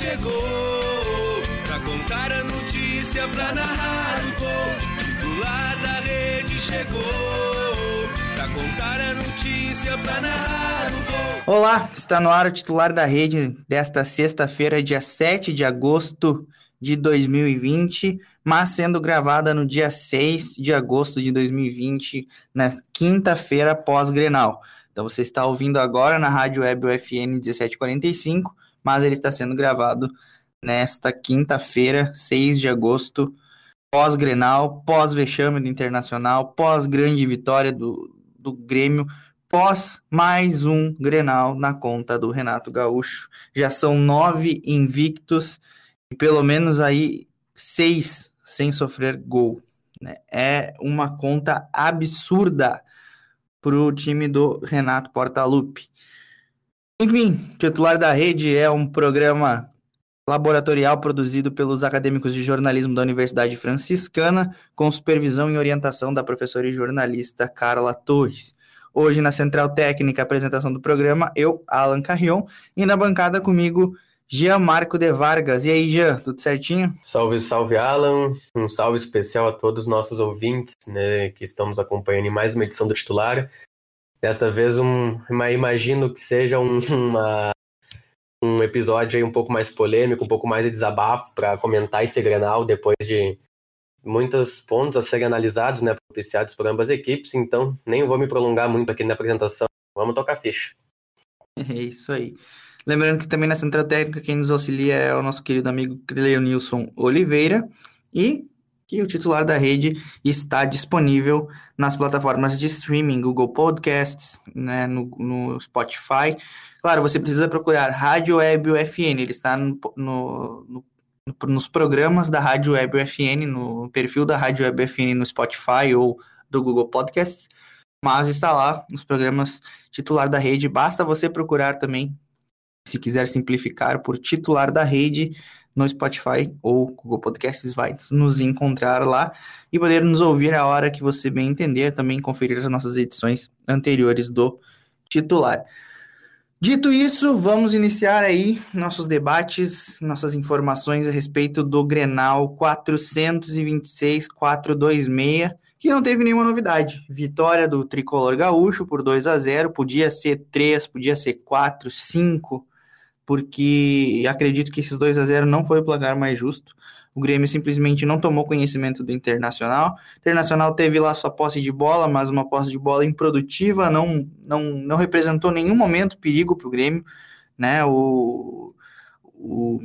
Chegou pra contar a notícia, pra narrar o gol. Titular da rede chegou pra contar a notícia, pra narrar o gol. Olá, está no ar o titular da rede desta sexta-feira, dia 7 de agosto de 2020, mas sendo gravada no dia 6 de agosto de 2020, na quinta-feira pós-Grenal. Então você está ouvindo agora na Rádio Web UFN 1745, mas ele está sendo gravado nesta quinta-feira, 6 de agosto, pós-Grenal, pós-vexame do Internacional, pós-grande vitória do, do Grêmio, pós mais um Grenal na conta do Renato Gaúcho. Já são nove invictos e pelo menos aí seis sem sofrer gol. Né? É uma conta absurda para o time do Renato Portaluppi. Enfim, titular da rede é um programa laboratorial produzido pelos acadêmicos de jornalismo da Universidade Franciscana, com supervisão e orientação da professora e jornalista Carla Torres. Hoje, na Central Técnica, apresentação do programa, eu, Alan Carrion, e na bancada comigo, Jean Marco de Vargas. E aí, Jean, tudo certinho? Salve, salve, Alan. Um salve especial a todos os nossos ouvintes, né, que estamos acompanhando em mais uma edição do Titular. Desta vez, um, imagino que seja um, uma, um episódio aí um pouco mais polêmico, um pouco mais de desabafo para comentar esse Grenal depois de muitos pontos a serem analisados, né, propiciados por ambas equipes, então nem vou me prolongar muito aqui na apresentação. Vamos tocar ficha. É isso aí. Lembrando que também na Central Técnica quem nos auxilia é o nosso querido amigo Leonilson Oliveira e que o titular da rede está disponível nas plataformas de streaming, Google Podcasts, né, no, no Spotify. Claro, você precisa procurar Rádio Web UFN, ele está no, no, no, nos programas da Rádio Web UFN, no perfil da Rádio Web UFN no Spotify ou do Google Podcasts, mas está lá nos programas titular da rede. Basta você procurar também, se quiser simplificar, por titular da rede no Spotify ou Google Podcasts, vai nos encontrar lá e poder nos ouvir a hora que você bem entender, também conferir as nossas edições anteriores do titular. Dito isso, vamos iniciar aí nossos debates, nossas informações a respeito do Grenal 426-426, que não teve nenhuma novidade. Vitória do tricolor gaúcho por 2 a 0, podia ser 3, podia ser 4, 5, porque acredito que esses 2 a 0 não foi o placar mais justo. O Grêmio simplesmente não tomou conhecimento do Internacional. O Internacional teve lá sua posse de bola, mas uma posse de bola improdutiva, não, não, não representou nenhum momento perigo para o Grêmio. Né? O, o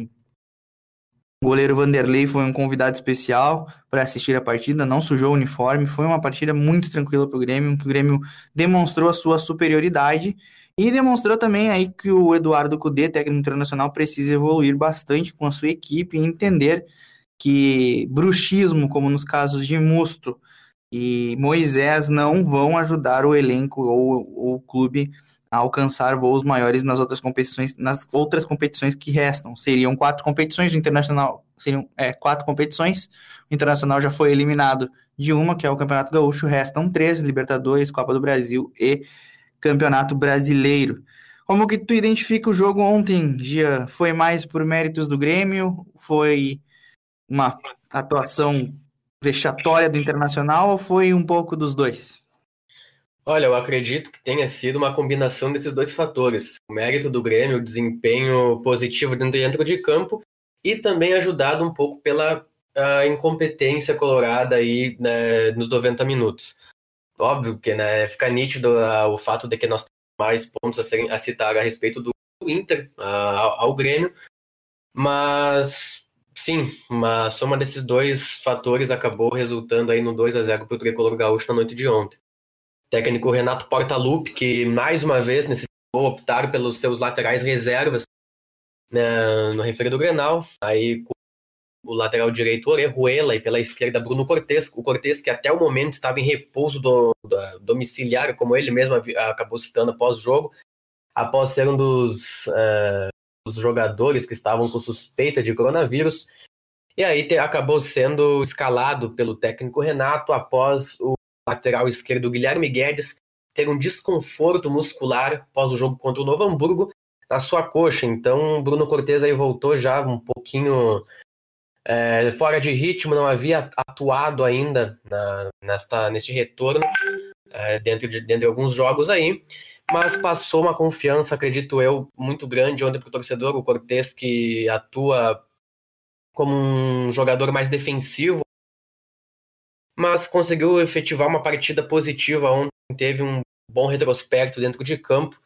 goleiro Vanderlei foi um convidado especial para assistir a partida, não sujou o uniforme, foi uma partida muito tranquila para o Grêmio, que o Grêmio demonstrou a sua superioridade e demonstrou também aí que o Eduardo Cudê, técnico internacional, precisa evoluir bastante com a sua equipe e entender que bruxismo, como nos casos de Musto e Moisés, não vão ajudar o elenco ou, o clube a alcançar voos maiores nas outras competições, nas outras competições que restam. Seriam quatro competições, o Internacional seriam é, quatro competições. O Internacional já foi eliminado de uma, que é o Campeonato Gaúcho, restam três, Libertadores, Copa do Brasil e Campeonato Brasileiro. Como que tu identifica o jogo ontem, Gia? Foi mais por méritos do Grêmio? Foi uma atuação vexatória do Internacional ou foi um pouco dos dois? Olha, eu acredito que tenha sido uma combinação desses dois fatores. O mérito do Grêmio, o desempenho positivo dentro de campo e também ajudado um pouco pela incompetência colorada aí né, nos 90 minutos óbvio que né, fica nítido uh, o fato de que nós temos mais pontos a, serem, a citar a respeito do Inter uh, ao Grêmio, mas sim, uma soma desses dois fatores acabou resultando aí no 2 a 0 para o Tricolor Gaúcho na noite de ontem. técnico Renato Portaluppi, que mais uma vez necessitou optar pelos seus laterais reservas né, no referido Grenal, aí com o lateral direito Orejuela e pela esquerda Bruno Cortes, o Cortes que até o momento estava em repouso do, do como ele mesmo acabou citando após o jogo, após ser um dos, uh, dos jogadores que estavam com suspeita de coronavírus, e aí te, acabou sendo escalado pelo técnico Renato após o lateral esquerdo Guilherme Guedes ter um desconforto muscular após o jogo contra o Novo Hamburgo na sua coxa. Então, Bruno Cortes aí voltou já um pouquinho é, fora de ritmo, não havia atuado ainda na, nesta, neste retorno é, dentro, de, dentro de alguns jogos aí, mas passou uma confiança, acredito eu, muito grande ontem para o torcedor. O Cortes que atua como um jogador mais defensivo, mas conseguiu efetivar uma partida positiva ontem, teve um bom retrospecto dentro de campo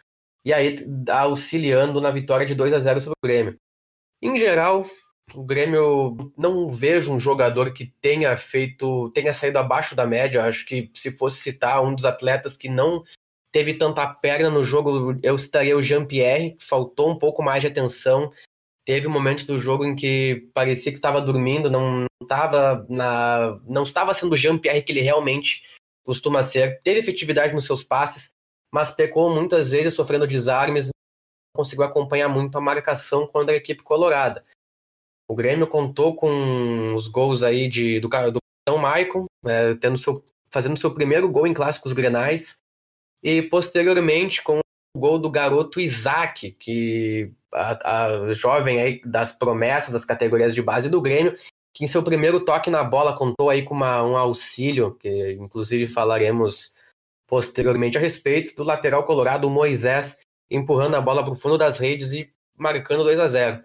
e aí auxiliando na vitória de 2 a 0 sobre o Grêmio. Em geral, o Grêmio não vejo um jogador que tenha feito, tenha saído abaixo da média. Acho que se fosse citar um dos atletas que não teve tanta perna no jogo, eu citaria o Jean-Pierre, que faltou um pouco mais de atenção. Teve momentos do jogo em que parecia que estava dormindo, não estava na, não estava sendo o Jean-Pierre que ele realmente costuma ser. Teve efetividade nos seus passes, mas pecou muitas vezes sofrendo desarmes, não conseguiu acompanhar muito a marcação contra a equipe colorada. O Grêmio contou com os gols aí de, do, do capitão Maicon, é, tendo seu, fazendo seu primeiro gol em clássicos grenais, e posteriormente com o gol do garoto Isaac, que a, a jovem aí das promessas das categorias de base do Grêmio, que em seu primeiro toque na bola contou aí com uma, um auxílio, que inclusive falaremos posteriormente a respeito, do lateral colorado Moisés, empurrando a bola para o fundo das redes e marcando 2 a 0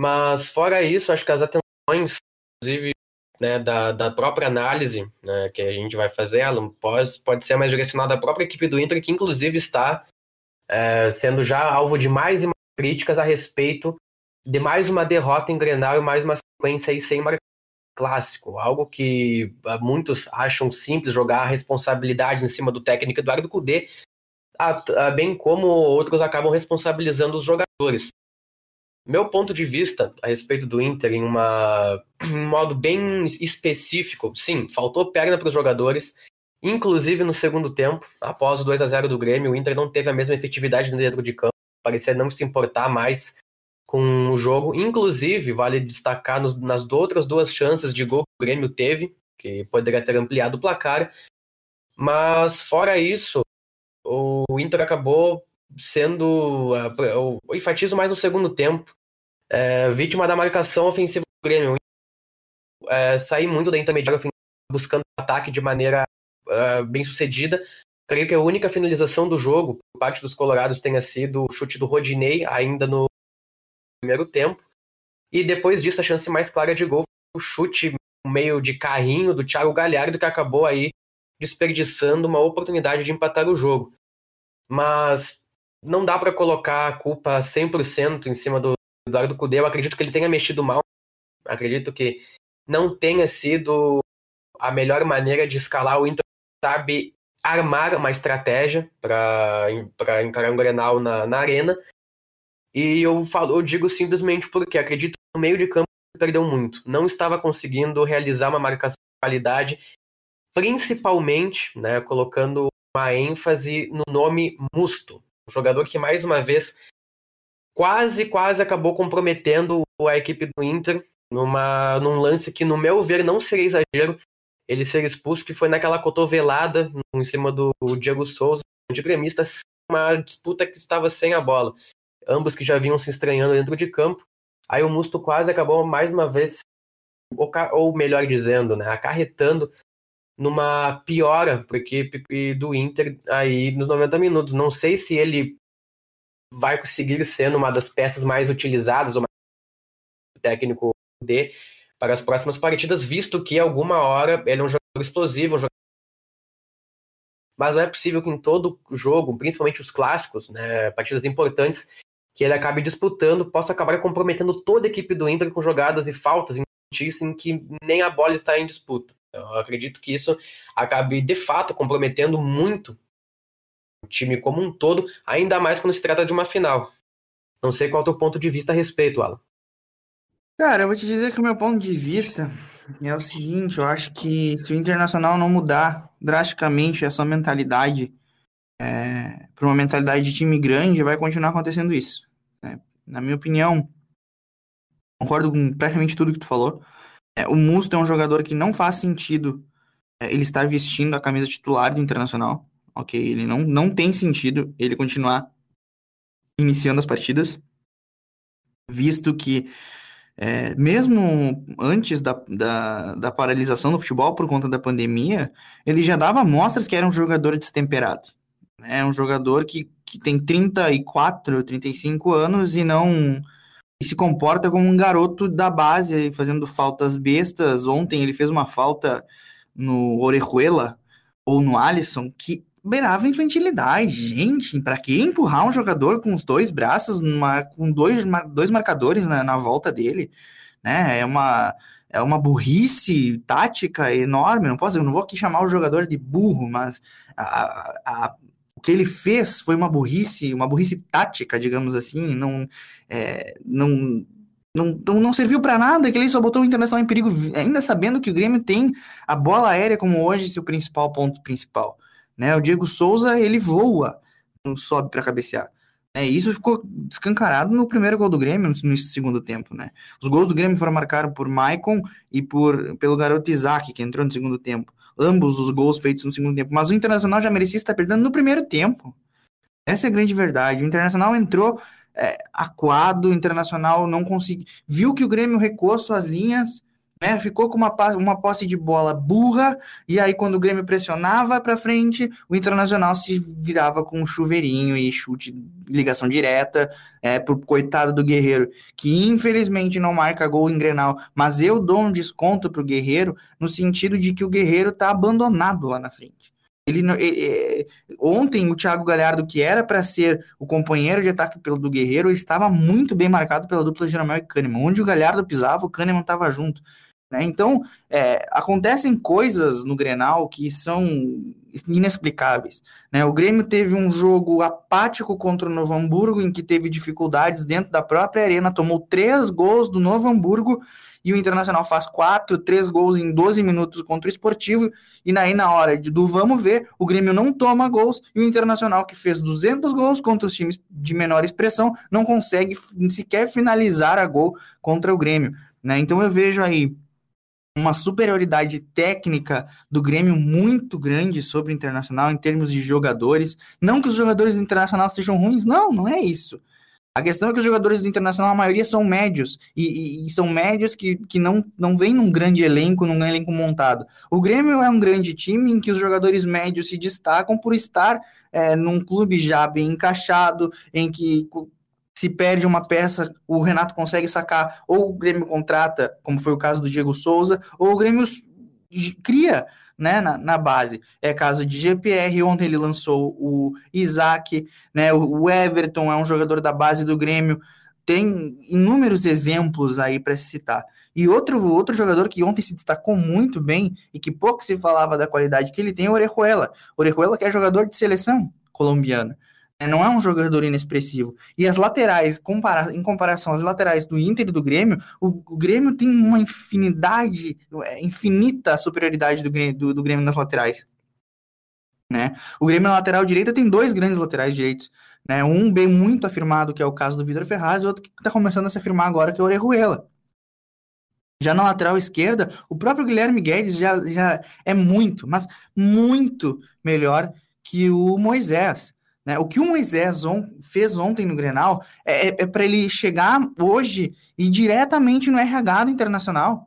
Mas fora isso, acho que as atenções, inclusive né, da, da própria análise né, que a gente vai fazer, ela pode, pode ser mais direcionada à própria equipe do Inter, que inclusive está é, sendo já alvo de mais e mais críticas a respeito de mais uma derrota em Grenal e mais uma sequência aí sem marcar clássico, algo que ah, muitos acham simples jogar a responsabilidade em cima do técnico Eduardo Cudê, bem como outros acabam responsabilizando os jogadores. Meu ponto de vista a respeito do Inter, em uma, um modo bem específico, sim, faltou perna para os jogadores, inclusive no segundo tempo, após o 2 a 0 do Grêmio, o Inter não teve a mesma efetividade dentro de campo, parecia não se importar mais com o jogo. Inclusive, vale destacar nos, nas outras duas chances de gol que o Grêmio teve, que poderia ter ampliado o placar. Mas, fora isso, o Inter acabou sendo. Uh, eu enfatizo mais no segundo tempo, é, vítima da marcação ofensiva do Grêmio. É, sair muito da intermediária buscando ataque de maneira uh, bem sucedida. Creio que a única finalização do jogo, por parte dos Colorados, tenha sido o chute do Rodinei, ainda no primeiro tempo. E depois disso, a chance mais clara de gol foi o chute meio de carrinho do Thiago Galhardo, que acabou aí desperdiçando uma oportunidade de empatar o jogo. Mas não dá para colocar a culpa 100% em cima do Eduardo Cudê. Eu acredito que ele tenha mexido mal. Acredito que não tenha sido a melhor maneira de escalar. O Inter sabe armar uma estratégia para encarar um Grenal na, na arena e eu, falo, eu digo simplesmente porque acredito que no meio de campo perdeu muito. Não estava conseguindo realizar uma marcação de qualidade, principalmente né, colocando uma ênfase no nome Musto. Jogador que, mais uma vez, quase, quase acabou comprometendo a equipe do Inter numa, num lance que, no meu ver, não seria exagero ele ser expulso, que foi naquela cotovelada em cima do Diego Souza, de gremista, uma disputa que estava sem a bola ambos que já vinham se estranhando dentro de campo. Aí o Musto quase acabou mais uma vez, ou melhor dizendo, né, acarretando numa piora para a equipe do Inter aí nos 90 minutos. Não sei se ele vai conseguir sendo uma das peças mais utilizadas, ou mais técnico D, para as próximas partidas, visto que alguma hora ele é um jogador explosivo, um jogador mas não é possível que em todo jogo, principalmente os clássicos, né, partidas importantes, que ele acabe disputando possa acabar comprometendo toda a equipe do Inter com jogadas e faltas em que nem a bola está em disputa. Eu acredito que isso acabe de fato comprometendo muito o time como um todo, ainda mais quando se trata de uma final. Não sei qual é o teu ponto de vista a respeito, Alan. Cara, eu vou te dizer que o meu ponto de vista é o seguinte, eu acho que se o Internacional não mudar drasticamente essa mentalidade é, para uma mentalidade de time grande, vai continuar acontecendo isso. Né? Na minha opinião, concordo com praticamente tudo que tu falou. É, o Musto é um jogador que não faz sentido é, ele estar vestindo a camisa titular do Internacional. Ok, ele não, não tem sentido ele continuar iniciando as partidas, visto que é, mesmo antes da, da, da, paralisação do futebol por conta da pandemia, ele já dava mostras que era um jogador destemperado. É um jogador que, que tem 34, 35 anos e não e se comporta como um garoto da base, fazendo faltas bestas. Ontem ele fez uma falta no Orejuela ou no Alisson que beirava infantilidade. Gente, para que empurrar um jogador com os dois braços, numa, com dois, dois marcadores na, na volta dele? Né? É uma é uma burrice tática enorme. Não posso, eu não vou aqui chamar o jogador de burro, mas a, a, o que ele fez foi uma burrice, uma burrice tática, digamos assim, não, é, não, não, não serviu para nada, que ele só botou o Internacional em perigo, ainda sabendo que o Grêmio tem a bola aérea como hoje seu principal ponto principal. Né? O Diego Souza, ele voa, não sobe para cabecear. É, isso ficou descancarado no primeiro gol do Grêmio, no, segundo tempo, né? Os gols do Grêmio foram marcados por Maicon e por, pelo garoto Isaac, que entrou no segundo tempo ambos os gols feitos no segundo tempo. Mas o Internacional já merecia estar perdendo no primeiro tempo. Essa é a grande verdade. O Internacional entrou é, aquado, Internacional não conseguiu. Viu que o Grêmio recuou suas linhas né? Ficou com uma, uma posse de bola burra, e aí quando o Grêmio pressionava para frente, o Internacional se virava com um chuveirinho e chute, ligação direta, é, pro coitado do Guerreiro, que infelizmente não marca gol em Grenal, mas eu dou um desconto pro Guerreiro, no sentido de que o Guerreiro tá abandonado lá na frente. Ele, ele, ontem o Thiago Galhardo, que era para ser o companheiro de ataque pelo do Guerreiro, estava muito bem marcado pela dupla Jeromel e Kahneman. Onde o Galhardo pisava, o Kahneman estava junto. Né? Então, é, acontecem coisas no Grenal que são inexplicáveis. Né? O Grêmio teve um jogo apático contra o Novo Hamburgo, em que teve dificuldades dentro da própria arena, tomou três gols do Novo Hamburgo, e o Internacional faz quatro, três gols em 12 minutos contra o Esportivo, e aí na hora do vamos ver, o Grêmio não toma gols, e o Internacional, que fez 200 gols contra os times de menor expressão, não consegue sequer finalizar a gol contra o Grêmio. Né? Então eu vejo aí uma superioridade técnica do Grêmio muito grande sobre o Internacional em termos de jogadores. Não que os jogadores do Internacional sejam ruins, não, não é isso. A questão é que os jogadores do Internacional, a maioria são médios, e, e, e, são médios que, que não, não vêm num grande elenco, num elenco montado. O Grêmio é um grande time em que os jogadores médios se destacam por estar é, num clube já bem encaixado, em que se perde uma peça, o Renato consegue sacar, ou o Grêmio contrata, como foi o caso do Diego Souza, ou o Grêmio cria né, na, na, base. É caso de GPR, ontem ele lançou o Isaac, né, o Everton é um jogador da base do Grêmio, tem inúmeros exemplos aí para se citar. E outro, outro jogador que ontem se destacou muito bem e que pouco se falava da qualidade que ele tem é o Orejuela. Orejuela que é jogador de seleção colombiana. É, não é um jogador inexpressivo. E as laterais, compara em comparação às laterais do Inter e do Grêmio, o, o Grêmio tem uma infinidade, é, infinita superioridade do do, do Grêmio nas laterais. Né? O Grêmio na lateral direita tem dois grandes laterais direitos. Né? Um bem muito afirmado, que é o caso do Vitor Ferraz, e outro que está começando a se afirmar agora, que é o Orejuela. Já na lateral esquerda, o próprio Guilherme Guedes já, já é muito, mas muito melhor que o Moisés. Né? O que o Moisés on fez ontem no Grenal é, é, é para ele chegar hoje e diretamente no RH do Internacional.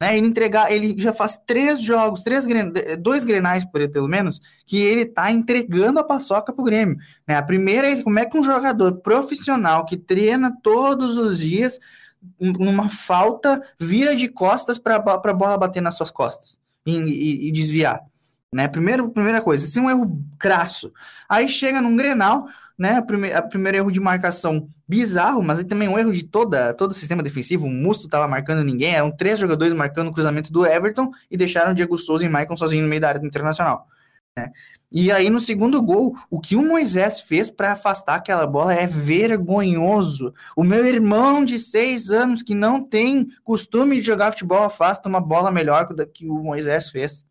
Né? Ele entregar, ele já faz três jogos, três dois grenais por ele, pelo menos, que ele está entregando a paçoca pro Grêmio. Né? A primeira é como é que um jogador profissional que treina todos os dias, numa falta, vira de costas para a bola bater nas suas costas e, e, e desviar né? Primeiro, primeira coisa, esse é um erro crasso. Aí chega num Grenal, né? A primeir, a primeiro erro de marcação bizarro, mas também um erro de toda, todo o sistema defensivo. O Musto tava marcando ninguém, eram três jogadores marcando o cruzamento do Everton e deixaram o Diego Souza e Maicon sozinho no meio da área do Internacional. Né? E aí, no segundo gol, o que o Moisés fez para afastar aquela bola é vergonhoso. O meu irmão de seis anos, que não tem costume de jogar futebol, afasta uma bola melhor que o Moisés fez.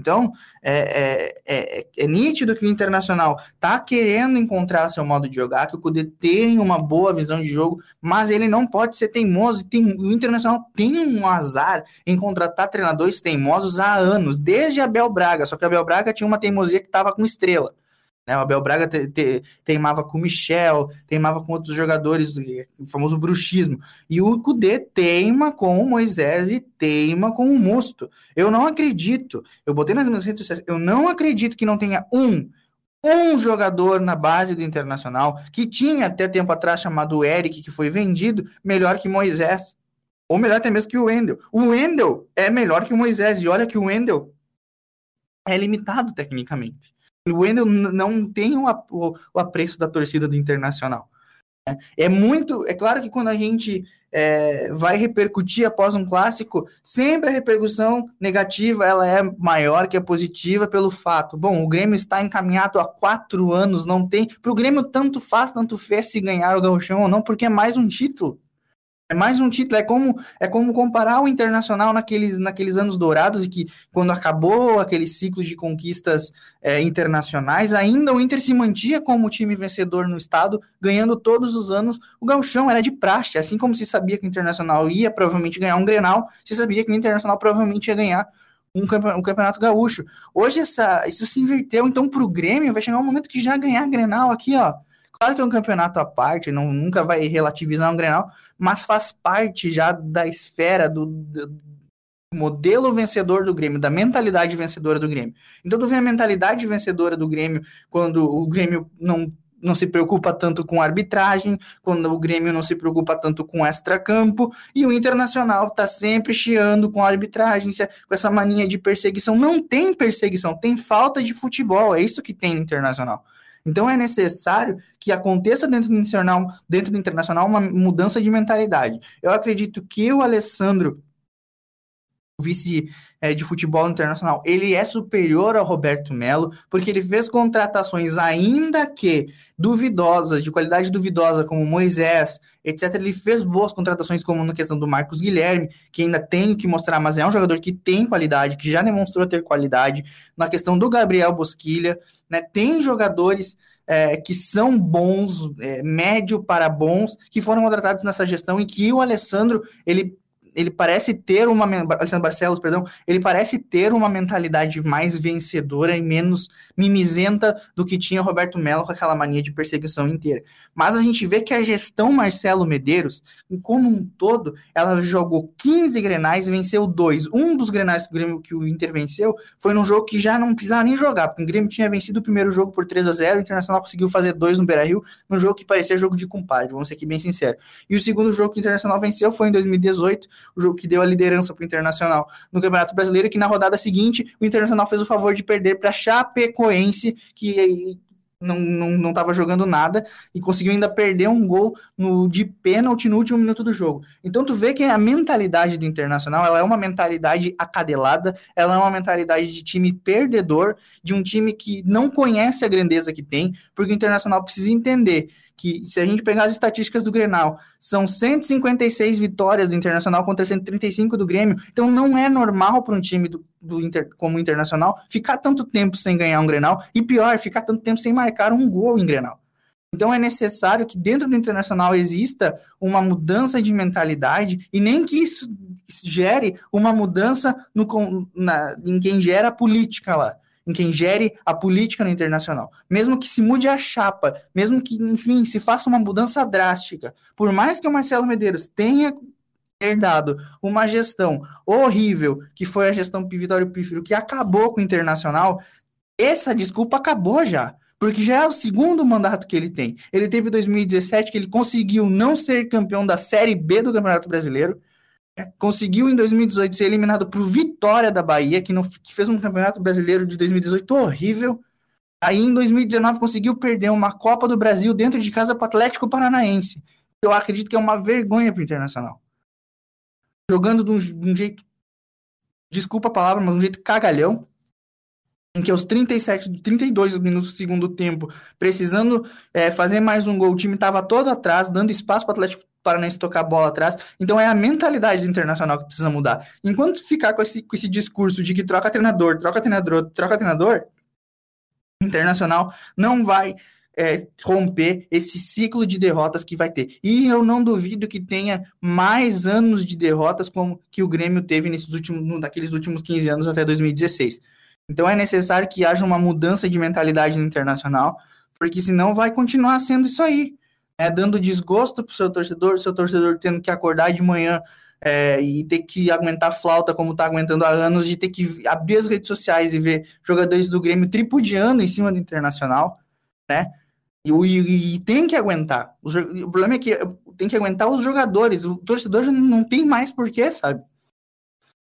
Então, é, é, é, é, nítido que o Internacional está querendo encontrar seu modo de jogar, que o Cudê tem uma boa visão de jogo, mas ele não pode ser teimoso. Tem, o Internacional tem um azar em contratar treinadores teimosos há anos, desde Abel Braga, só que Abel Braga tinha uma teimosia que estava com estrela. Né? O Abel Braga te, te, teimava com o Michel, teimava com outros jogadores, o famoso bruxismo. E o Cudê teima com o Moisés e teima com o Musto. Eu não acredito, eu botei nas minhas redes sociais, eu não acredito que não tenha um, um jogador na base do Internacional, que tinha até tempo atrás chamado Eric, que foi vendido, melhor que Moisés. Ou melhor até mesmo que o Wendel. O Wendel é melhor que o Moisés. E olha que o Wendel é limitado tecnicamente o Wendel não tem o, o, apreço da torcida do Internacional. É muito, é claro que quando a gente é, vai repercutir após um clássico, sempre a repercussão negativa ela é maior que a positiva pelo fato. Bom, o Grêmio está encaminhado há quatro anos, não tem. Para o Grêmio tanto faz, tanto fez se ganhar o Gauchão ou não, porque é mais um título. É mais um título, é como, é como comparar o Internacional naqueles, naqueles anos dourados, e que quando acabou aquele ciclo de conquistas é, internacionais, ainda o Inter se mantinha como time vencedor no estado, ganhando todos os anos. O gauchão era de praxe, assim como se sabia que o Internacional ia provavelmente ganhar um Grenal, se sabia que o Internacional provavelmente ia ganhar um campeonato, um campeonato gaúcho. Hoje essa, isso se inverteu, então para o Grêmio vai chegar um momento que já ganhar Grenal aqui, ó Claro que é um campeonato à parte, não, nunca vai relativizar um Grenal, mas faz parte já da esfera do, do modelo vencedor do Grêmio, da mentalidade vencedora do Grêmio. Então tu vê a mentalidade vencedora do Grêmio quando o Grêmio não não se preocupa tanto com arbitragem, quando o Grêmio não se preocupa tanto com extra-campo, e o Internacional está sempre chiando com a arbitragem, com essa mania de perseguição. Não tem perseguição, tem falta de futebol, é isso que tem no Internacional. Então é necessário que aconteça dentro do internacional, dentro do internacional uma mudança de mentalidade. Eu acredito que o Alessandro vice é, de futebol internacional, ele é superior ao Roberto Melo, porque ele fez contratações ainda que duvidosas, de qualidade duvidosa, como Moisés, etc. Ele fez boas contratações, como na questão do Marcos Guilherme, que ainda tem que mostrar, mas é um jogador que tem qualidade, que já demonstrou ter qualidade. Na questão do Gabriel Bosquilha, né, tem jogadores é, que são bons, é, médio para bons, que foram contratados nessa gestão e que o Alessandro ele ele parece ter uma Alessandro Barcelos, perdão, ele parece ter uma mentalidade mais vencedora e menos mimizenta do que tinha Roberto Melo com aquela mania de perseguição inteira. Mas a gente vê que a gestão Marcelo Medeiros, como um todo, ela jogou 15 grenais e venceu dois. Um dos grenais que o Grêmio que o Inter venceu foi num jogo que já não precisava nem jogar, porque o Grêmio tinha vencido o primeiro jogo por 3 a 0, o Internacional conseguiu fazer dois no Beira-Rio, num jogo que parecia jogo de compadre, vamos ser aqui bem sinceros. E o segundo jogo que o Internacional venceu foi em 2018, o jogo que deu a liderança para o Internacional no Campeonato Brasileiro, que na rodada seguinte o Internacional fez o favor de perder para Chapecoense, que não estava jogando nada e conseguiu ainda perder um gol no, de pênalti no último minuto do jogo. Então tu vê que a mentalidade do Internacional ela é uma mentalidade acadelada, ela é uma mentalidade de time perdedor, de um time que não conhece a grandeza que tem, porque o Internacional precisa entender que se a gente pegar as estatísticas do Grenal, são 156 vitórias do Internacional contra 135 do Grêmio. Então não é normal para um time do, do Inter, como o Internacional ficar tanto tempo sem ganhar um Grenal e pior, ficar tanto tempo sem marcar um gol em Grenal. Então é necessário que dentro do Internacional exista uma mudança de mentalidade e nem que isso gere uma mudança no, na, em quem gera a política lá em quem gere a política no internacional. Mesmo que se mude a chapa, mesmo que, enfim, se faça uma mudança drástica, por mais que o Marcelo Medeiros tenha herdado uma gestão horrível, que foi a gestão Vitório Pífero, que acabou com o internacional, essa desculpa acabou já. Porque já é o segundo mandato que ele tem. Ele teve 2017, que ele conseguiu não ser campeão da Série B do Campeonato Brasileiro conseguiu em 2018 ser eliminado por Vitória da Bahia, que, não, que fez um campeonato brasileiro de 2018 horrível. Aí em 2019 conseguiu perder uma Copa do Brasil dentro de casa para o Atlético Paranaense. Eu acredito que é uma vergonha para o Internacional. Jogando de um, de um jeito, desculpa a palavra, mas de um jeito cagalhão. em que aos 37, 32 minutos do segundo tempo, precisando é, fazer mais um gol, o time estava todo atrás, dando espaço para o Atlético Paranaense tocar a bola atrás. Então é a mentalidade do Internacional que precisa mudar. Enquanto ficar com esse, com esse discurso de que troca treinador, troca treinador, troca treinador, Internacional não vai é, romper esse ciclo de derrotas que vai ter. E eu não duvido que tenha mais anos de derrotas como que o Grêmio teve nesses últimos, naqueles últimos 15 anos até 2016. Então é necessário que haja uma mudança de mentalidade no internacional, porque senão vai continuar sendo isso aí, né? dando desgosto para o seu torcedor, seu torcedor tendo que acordar de manhã é, e ter que aguentar flauta como está aguentando há anos, de ter que abrir as redes sociais e ver jogadores do Grêmio tripudiando em cima do Internacional, né? E, e, e tem que aguentar. O, o, problema é que tem que aguentar os jogadores. O torcedor não tem mais porquê, sabe?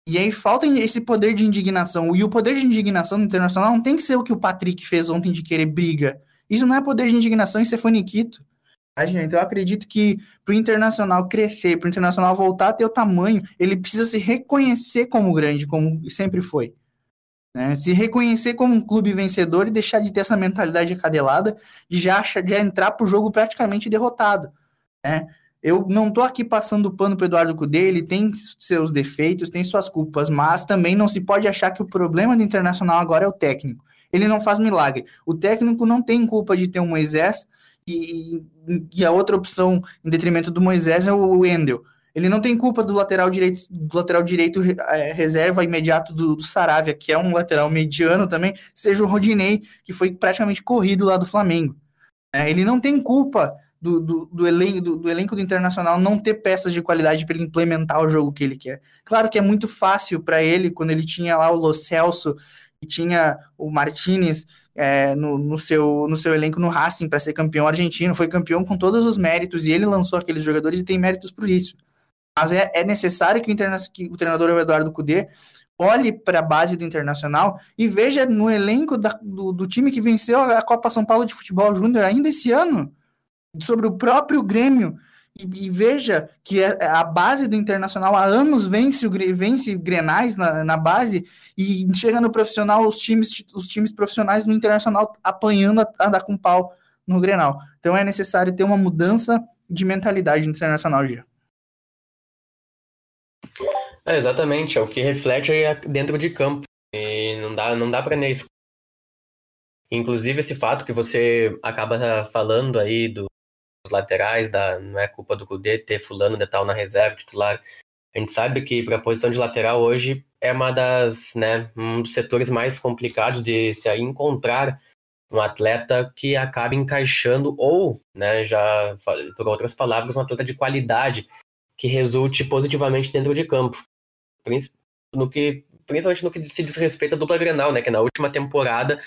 E aí falta esse poder de indignação. E o poder de indignação no internacional não tem que ser o que o Patrick fez ontem de querer briga. Isso não é poder de indignação, isso é faniquito. Então eu acredito que para o internacional crescer, para o internacional voltar a ter o tamanho, ele precisa se reconhecer como grande, como sempre foi. Né? Se reconhecer como um clube vencedor e deixar de ter essa mentalidade acadelada de já, de já entrar para o jogo praticamente derrotado. Né? Eu não estou aqui passando pano para Eduardo Cudê, ele tem seus defeitos, tem suas culpas, mas também não se pode achar que o problema do Internacional agora é o técnico. Ele não faz milagre. O técnico não tem culpa de ter um Moisés e, e a outra opção em detrimento do Moisés é o Wendel. Ele não tem culpa do lateral direito, do lateral direito é, reserva imediato do, do Saravia, que é um lateral mediano também, seja o Rodinei, que foi praticamente corrido lá do Flamengo. É, ele não tem culpa do, do, do, elenco, do, do, elenco do Internacional não ter peças de qualidade para ele implementar o jogo que ele quer. Claro que é muito fácil para ele, quando ele tinha lá o Lo Celso e tinha o Martinez é, no, no, seu, no seu elenco no Racing para ser campeão argentino, foi campeão com todos os méritos e ele lançou aqueles jogadores e tem méritos por isso. Mas é, é necessário que o, que o treinador Eduardo Cudê olhe para a base do Internacional e veja no elenco da, do, do time que venceu a Copa São Paulo de Futebol Júnior ainda esse ano sobre o próprio Grêmio e, e veja que é, é a base do Internacional há anos vence, vence Grenais na, na base e chega no profissional os times, os times profissionais do Internacional apanhando a, dar com pau no Grenal. Então é necessário ter uma mudança de mentalidade internacional, Gia. É, exatamente, é o que reflete dentro de campo. E não dá, não dá para negar Inclusive esse fato que você acaba falando aí do, laterais, da, não é culpa do Cudê ter fulano de tal na reserva titular. A gente sabe que para a posição de lateral hoje é uma das, né, um dos setores mais complicados de se encontrar um atleta que acabe encaixando ou, né, já por outras palavras, um atleta de qualidade que resulte positivamente dentro de campo. No que, principalmente no que se diz respeito à dupla Grenal, né, que na última temporada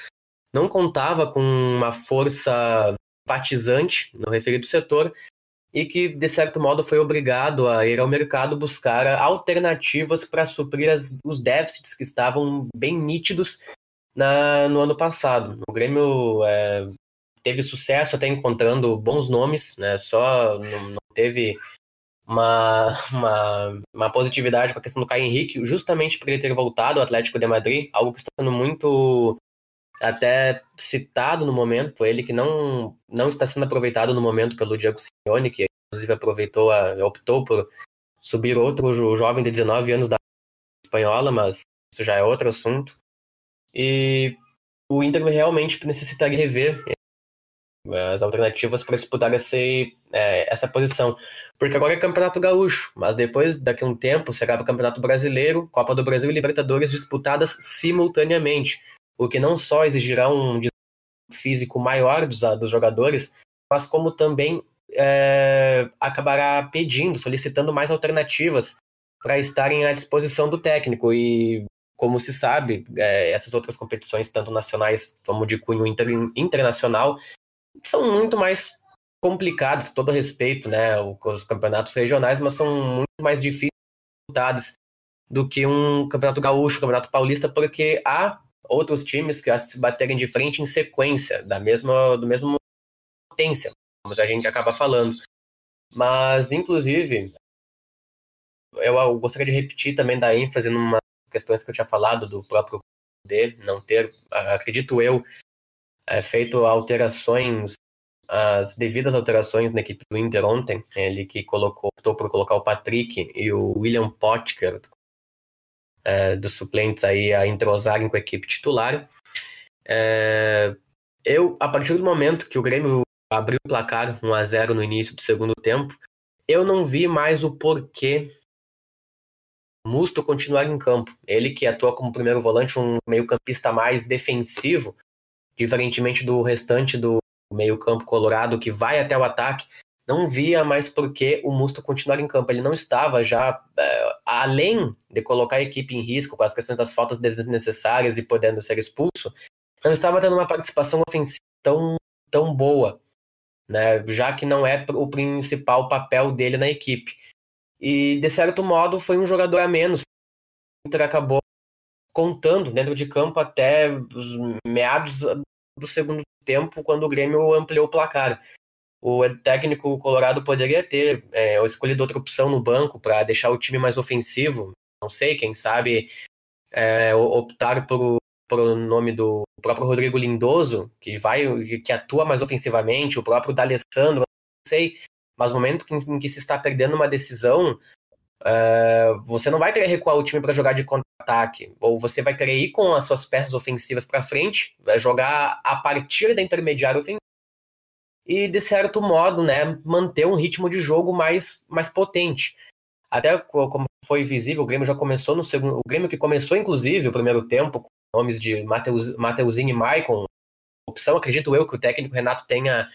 não contava com uma força simpatizante no referido setor e que, de certo modo, foi obrigado a ir ao mercado buscar alternativas para suprir as, os déficits que estavam bem nítidos na, no ano passado. O Grêmio é, teve sucesso até encontrando bons nomes, né? só não, não teve uma, uma, uma, positividade com a questão do Caio Henrique, justamente por ele ter voltado ao Atlético de Madrid, algo que está sendo muito até citado no momento, ele que não, não está sendo aproveitado no momento pelo Diego Simeone, que inclusive aproveitou, a, optou por subir outro jovem de 19 anos da espanhola, mas isso já é outro assunto. E o Inter realmente necessitaria rever as alternativas para disputar esse, é, essa posição. Porque agora é Campeonato Gaúcho, mas depois, daqui a um tempo, será o Campeonato Brasileiro, Copa do Brasil e Libertadores disputadas simultaneamente o que não só exigirá um físico maior dos, dos jogadores, mas como também é, acabará pedindo, solicitando mais alternativas para estarem à disposição do técnico. E, como se sabe, é, essas outras competições, tanto nacionais como de cunho inter, internacional, são muito mais complicados, com todo respeito, né, os campeonatos regionais, mas são muito mais difíceis do que um campeonato gaúcho, um campeonato paulista, porque há outros times que se baterem de frente em sequência, da mesma, do mesmo potência, como a gente acaba falando. Mas, inclusive, eu, gostaria de repetir também da ênfase numa questões que eu tinha falado do próprio de não ter, acredito eu, é, feito alterações, as devidas alterações na equipe do Inter ontem. Ele que colocou, optou por colocar o Patrick e o William Potker é, dos suplentes aí a entrosarem com a equipe titular. É, eu, a partir do momento que o Grêmio abriu o placar 1 a 0 no início do segundo tempo, eu não vi mais o porquê Musto continuar em campo. Ele que atua como primeiro volante, um meio-campista mais defensivo, diferentemente do restante do meio-campo colorado que vai até o ataque, não via mais por que o Musto continuar em campo. Ele não estava já, é, além de colocar a equipe em risco com as questões das faltas desnecessárias e podendo ser expulso, não estava tendo uma participação ofensiva tão, tão boa, né? já que não é o principal papel dele na equipe. E, de certo modo, foi um jogador a menos. O Inter acabou contando dentro de campo até os meados do segundo tempo, quando o Grêmio ampliou o placar. O técnico colorado poderia ter é, escolhido outra opção no banco para deixar o time mais ofensivo. Não sei, quem sabe é, optar por, por o nome do próprio Rodrigo Lindoso, que vai que atua mais ofensivamente, o próprio D'Alessandro, não sei. Mas no momento em que se está perdendo uma decisão, uh, você não vai querer recuar o time para jogar de contra-ataque, ou você vai querer ir com as suas peças ofensivas para frente, vai jogar a partir da intermediária ofensiva e, de certo modo, né, manter um ritmo de jogo mais, mais potente. Até como foi visível, o Grêmio já começou no segundo. O Grêmio que começou, inclusive, o primeiro tempo, com nomes de Mateus, Mateuzinho e Maicon. Opção, acredito eu, que o técnico Renato tenha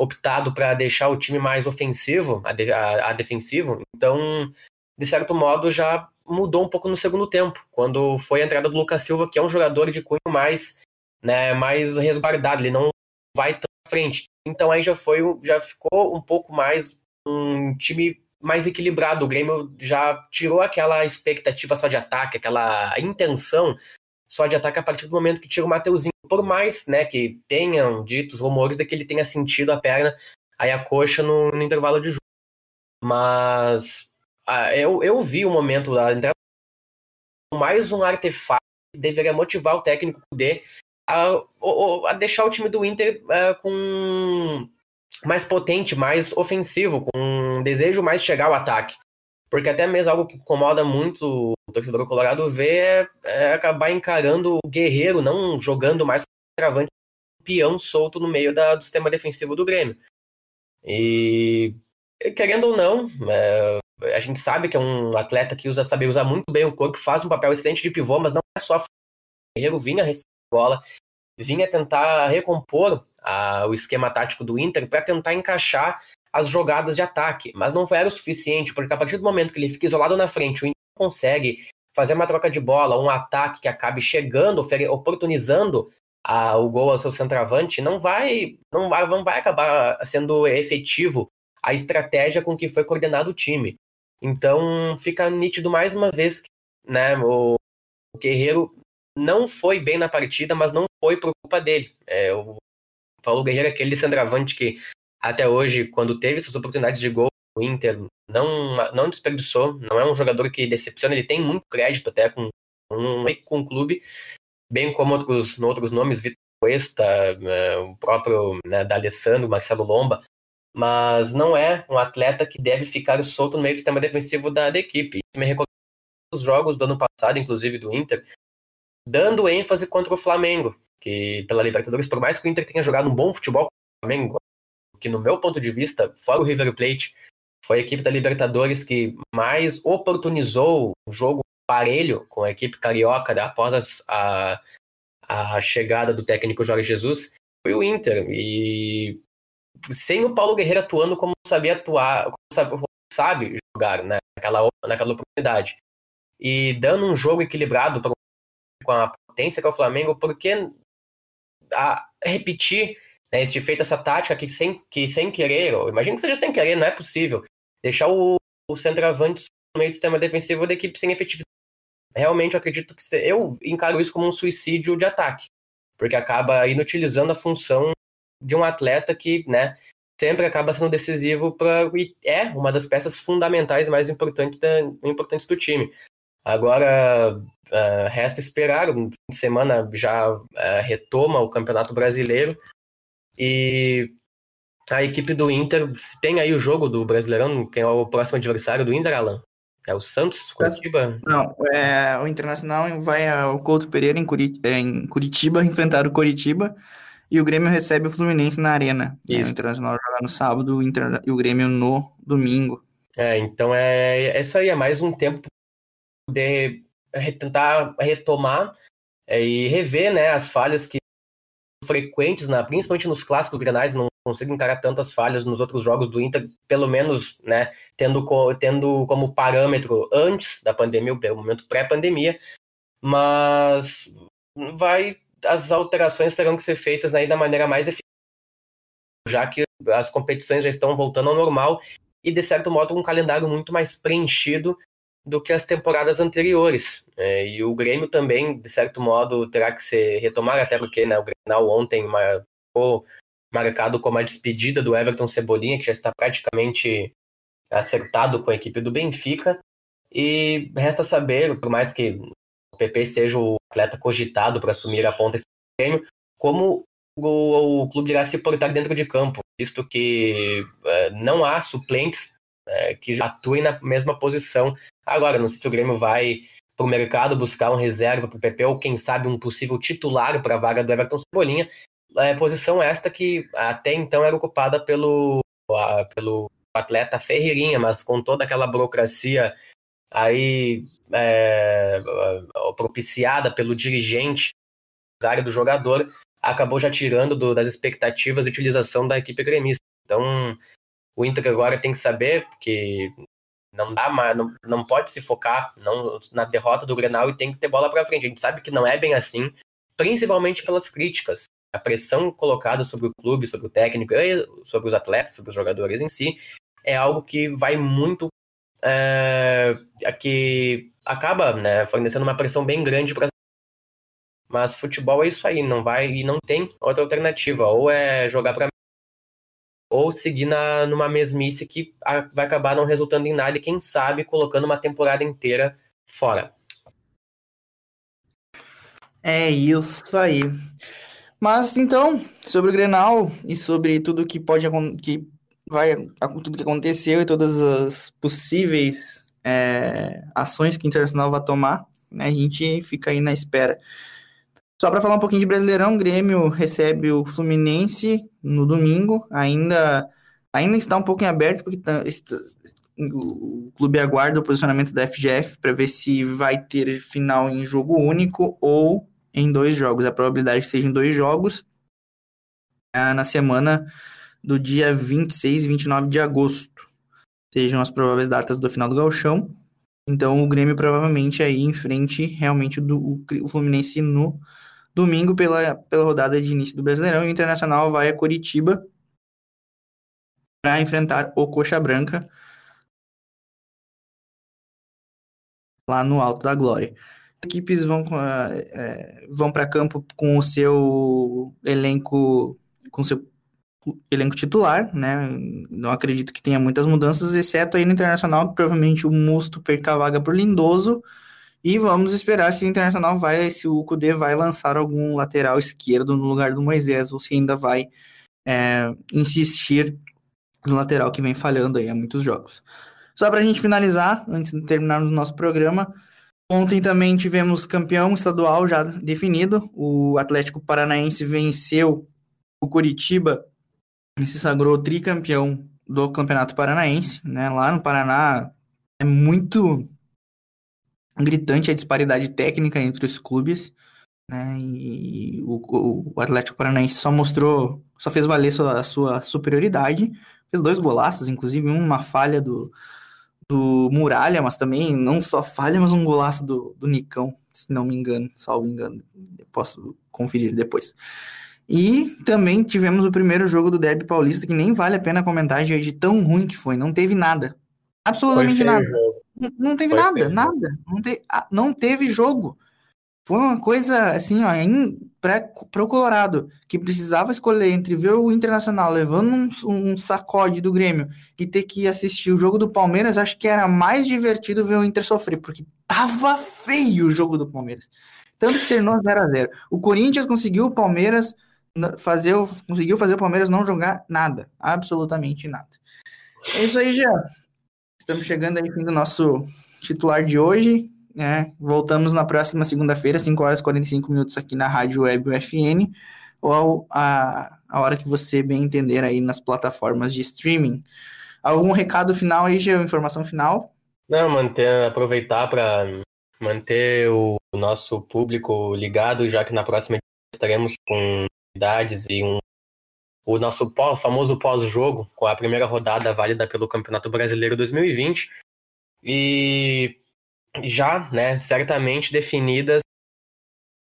optado para deixar o time mais ofensivo, a, a, a, defensivo. Então, de certo modo, já mudou um pouco no segundo tempo, quando foi a entrada do Lucas Silva, que é um jogador de cunho mais, né, mais resguardado, ele não vai tão à frente. Então aí já foi, já ficou um pouco mais um time mais equilibrado. O Grêmio já tirou aquela expectativa só de ataque, aquela intenção só de ataque a partir do momento que tira o Mateuzinho. Por mais né, que tenham ditos rumores de que ele tenha sentido a perna, aí a coxa no, no intervalo de jogo. Mas ah, eu, eu vi o momento da entrada mais um artefato que deveria motivar o técnico D a, a deixar o time do Inter uh, com mais potente, mais ofensivo, com um desejo mais de chegar ao ataque. Porque até mesmo algo que incomoda muito o torcedor colorado ver é, é acabar encarando o guerreiro, não jogando mais travante, peão solto no meio da, do sistema defensivo do Grêmio. E querendo ou não, é, a gente sabe que é um atleta que usa, sabe usar muito bem o corpo, faz um papel excelente de pivô, mas não é só o Guerreiro vinha bola, vinha tentar recompor a, o esquema tático do Inter para tentar encaixar as jogadas de ataque, mas não era o suficiente, porque a partir do momento que ele fica isolado na frente, o Inter consegue fazer uma troca de bola, um ataque que acabe chegando, oportunizando a, o gol ao seu centroavante, não vai, não vai, não vai acabar sendo efetivo a estratégia com que foi coordenado o time. Então fica nítido mais uma vez que né, o, o Guerreiro não foi bem na partida, mas não foi por culpa dele. É, o Paulo Guerreiro é aquele centroavante que até hoje, quando teve suas oportunidades de gol, o Inter não, não desperdiçou, não é um jogador que decepciona, ele tem muito crédito até com, com, com o clube, bem como outros, outros nomes, Vitor Cuesta, é, o próprio né, D'Alessandro, Marcelo Lomba, mas não é um atleta que deve ficar solto no meio do sistema defensivo da, da equipe. Isso me recorda os jogos do ano passado, inclusive do Inter, dando ênfase contra o Flamengo, que pela Libertadores, por mais que o Inter tenha jogado um bom futebol com o Flamengo, que no meu ponto de vista, fora o River Plate, foi a equipe da Libertadores que mais oportunizou um jogo parelho com a equipe carioca né, após a, a chegada do técnico Jorge Jesus, foi o Inter. E sem o Paulo Guerreiro atuando como sabia atuar, como sabe, sabe jogar né, naquela, naquela oportunidade. E dando um jogo equilibrado pro com a potência que é o Flamengo, por que a, repetir né, esse feito essa tática que sem, que sem querer, ou imagino que seja sem querer, não é possível, deixar o, o centroavante no meio do sistema defensivo da equipe sem efetividade. Realmente eu acredito que eu encaro isso como um suicídio de ataque, porque acaba inutilizando a função de um atleta que, né, sempre acaba sendo decisivo para é uma das peças fundamentais mais importantes, da, importantes do time. Agora uh, resta esperar. Um fim de semana já uh, retoma o Campeonato Brasileiro e a equipe do Inter tem aí o jogo do Brasileirão, quem é o próximo adversário do Inter, Alan? É o Santos, Curitiba? Não, é, o Internacional vai ao Couto Pereira em, é, em Curitiba enfrentar o Curitiba e o Grêmio recebe o Fluminense na Arena. Né? O Internacional joga no sábado o Inter, e o Grêmio no domingo. É, então é, é isso aí, é mais um tempo de tentar retomar é, e rever né, as falhas que frequentes, na, principalmente nos clássicos granais, não consigo encarar tantas falhas nos outros jogos do Inter, pelo menos né, tendo, tendo como parâmetro antes da pandemia, o momento pré-pandemia, mas vai as alterações terão que ser feitas aí da maneira mais eficaz, já que as competições já estão voltando ao normal e, de certo modo, um calendário muito mais preenchido do que as temporadas anteriores. É, e o Grêmio também, de certo modo, terá que ser retomado, até porque né, o Grenal ontem ficou marcado como a despedida do Everton Cebolinha, que já está praticamente acertado com a equipe do Benfica. E resta saber, por mais que o PP seja o atleta cogitado para assumir a ponta desse Grêmio, como o, o, clube irá se portar dentro de campo, visto que é, não há suplentes é, que atuem na mesma posição Agora, não sei se o Grêmio vai para o mercado buscar um reserva para o PP ou quem sabe um possível titular para a vaga do Everton Cebolinha. É, posição esta que até então era ocupada pelo, a, pelo atleta Ferreirinha, mas com toda aquela burocracia aí é, propiciada pelo dirigente área do jogador, acabou já tirando do, das expectativas de utilização da equipe gremista. Então, o Inter agora tem que saber que não dá mais, não, não pode se focar não, na derrota do Grenal e tem que ter bola para frente. A gente sabe que não é bem assim, principalmente pelas críticas. A pressão colocada sobre o clube, sobre o técnico, sobre os atletas, sobre os jogadores em si, é algo que vai muito. É, que acaba né, fornecendo uma pressão bem grande para mas futebol é isso aí, não vai e não tem outra alternativa. Ou é jogar para ou seguir na, numa mesmice que vai acabar não resultando em nada e quem sabe colocando uma temporada inteira fora. É isso aí. Mas então, sobre o Grenal e sobre tudo que pode que vai tudo que aconteceu e todas as possíveis é, ações que o Internacional vai tomar, né, a gente fica aí na espera. Só para falar um pouquinho de Brasileirão, o Grêmio recebe o Fluminense no domingo. Ainda, ainda está um pouco em aberto, porque tá, está, o clube aguarda o posicionamento da FGF para ver se vai ter final em jogo único ou em dois jogos. A probabilidade é que seja em dois jogos é na semana do dia 26 e 29 de agosto. Sejam as prováveis datas do final do galchão. Então o Grêmio provavelmente aí em frente realmente do o, Fluminense no Domingo, pela, pela rodada de início do Brasileirão, o Internacional vai a Curitiba para enfrentar o Coxa Branca lá no Alto da Glória. Equipes vão, é, vão para campo com o seu elenco com seu elenco titular, né? Não acredito que tenha muitas mudanças, exceto aí no Internacional, que provavelmente o Musto perca a vaga por Lindoso e vamos esperar se o Internacional vai, se o Cudê vai lançar algum lateral esquerdo no lugar do Moisés, ou se ainda vai é, insistir no lateral que vem falhando aí há muitos jogos. Só para a gente finalizar, antes de terminarmos o nosso programa, ontem também tivemos campeão estadual já definido. O Atlético Paranaense venceu o Curitiba e se sagrou tricampeão do Campeonato Paranaense. Né? Lá no Paraná é muito gritante a disparidade técnica entre os clubes, né? E o, o Atlético Paranaense só mostrou, só fez valer sua, a sua superioridade, fez dois golaços, inclusive uma falha do, do Muralha, mas também não só falha, mas um golaço do, do Nicão, se não me engano, salvo engano, posso conferir depois. E também tivemos o primeiro jogo do Derby Paulista, que nem vale a pena comentar de tão ruim que foi, não teve nada. Absolutamente nada. Não teve Foi nada, nada. Não, te, não teve jogo. Foi uma coisa assim, ó, para o Colorado, que precisava escolher entre ver o Internacional levando um, um, sacode do Grêmio e ter que assistir o jogo do Palmeiras, acho que era mais divertido ver o Inter sofrer, porque tava feio o jogo do Palmeiras. Tanto que terminou 0 a 0 O Corinthians conseguiu o Palmeiras fazer, conseguiu fazer o Palmeiras não jogar nada, absolutamente nada. É isso aí, Jean. Estamos chegando aí fim do nosso titular de hoje. Né? Voltamos na próxima segunda-feira, 5 horas e 45 minutos aqui na Rádio Web UFN, ou a, a hora que você bem entender aí nas plataformas de streaming. Algum recado final aí, Gê? Informação final? Não, manter, aproveitar para manter o nosso público ligado, já que na próxima estaremos com novidades e um, o nosso pós, famoso pós-jogo, com a primeira rodada válida pelo Campeonato Brasileiro 2020. E já, né, certamente definidas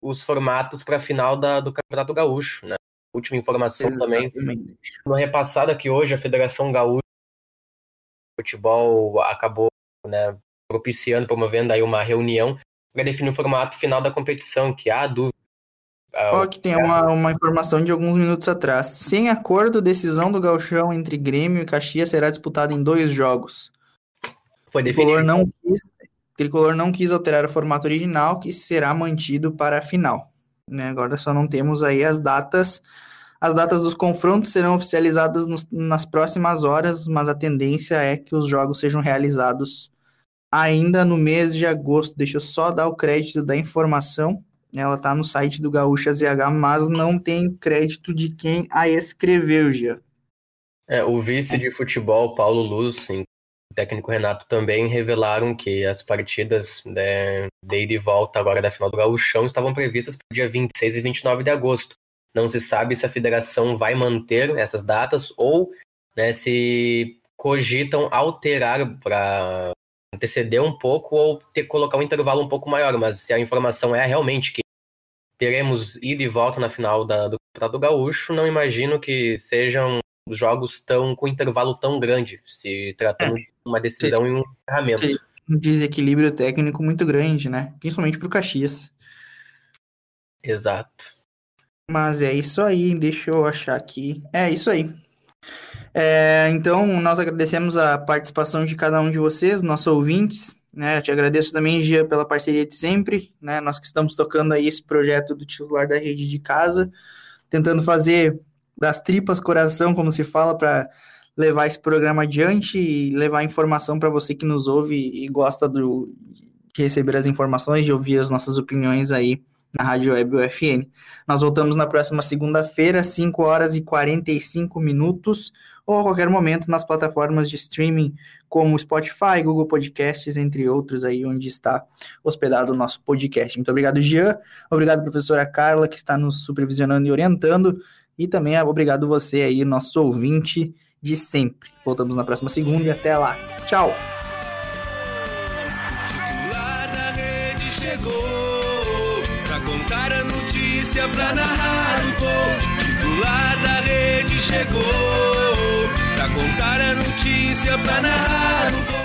os formatos para a final da, do Campeonato Gaúcho, né? Última informação Exatamente. também. No repassado aqui hoje, a Federação Gaúcha de Futebol acabou né, propiciando, promovendo aí uma reunião para definir o formato final da competição, que há dúvida. Ó, que tem uma, uma informação de alguns minutos atrás. Sem acordo, decisão do gauchão entre Grêmio e Caxias será disputada em dois jogos. Foi definido. O não quis Tricolor não quis alterar o formato original, que será mantido para a final. Né? Agora só não temos aí as datas. As datas dos confrontos serão oficializadas nos, nas próximas horas, mas a tendência é que os jogos sejam realizados ainda no mês de agosto. Deixa eu só dar o crédito da informação. Ela está no site do Gaúcha ZH, mas não tem crédito de quem a escreveu, já. É, o vice de futebol, Paulo Luz, técnico Renato também revelaram que as partidas né, de ida e volta agora da final do Gauchão estavam previstas para o dia 26 e 29 de agosto. Não se sabe se a federação vai manter essas datas ou né, se cogitam alterar para anteceder um pouco ou ter, colocar um intervalo um pouco maior. Mas se a informação é realmente que teremos ida e volta na final da, do Campeonato Gaúcho, não imagino que sejam jogos tão com intervalo tão grande, se tratando é, de uma decisão e um encerramento. Um desequilíbrio técnico muito grande, né? Principalmente para o Caxias. Exato. Mas é isso aí, deixa eu achar aqui. É isso aí. É, então, nós agradecemos a participação de cada um de vocês, nossos ouvintes. Né? Te agradeço também, Gia, pela parceria de sempre. Né? Nós que estamos tocando aí esse projeto do titular da rede de casa, tentando fazer das tripas coração, como se fala, para levar esse programa adiante e levar informação para você que nos ouve e gosta do, de receber as informações, de ouvir as nossas opiniões aí na Rádio Web UFN. Nós voltamos na próxima segunda-feira, 5 horas e 45 minutos, ou a qualquer momento nas plataformas de streaming como Spotify, Google Podcasts, entre outros aí onde está hospedado o nosso podcast. Muito obrigado, Jean. Obrigado, professora Carla, que está nos supervisionando e orientando. E também obrigado você aí, nosso ouvinte de sempre. Voltamos na próxima segunda e até lá. Tchau! Pra narrar o gol. Titular da rede chegou contar a notícia, pra narrar o.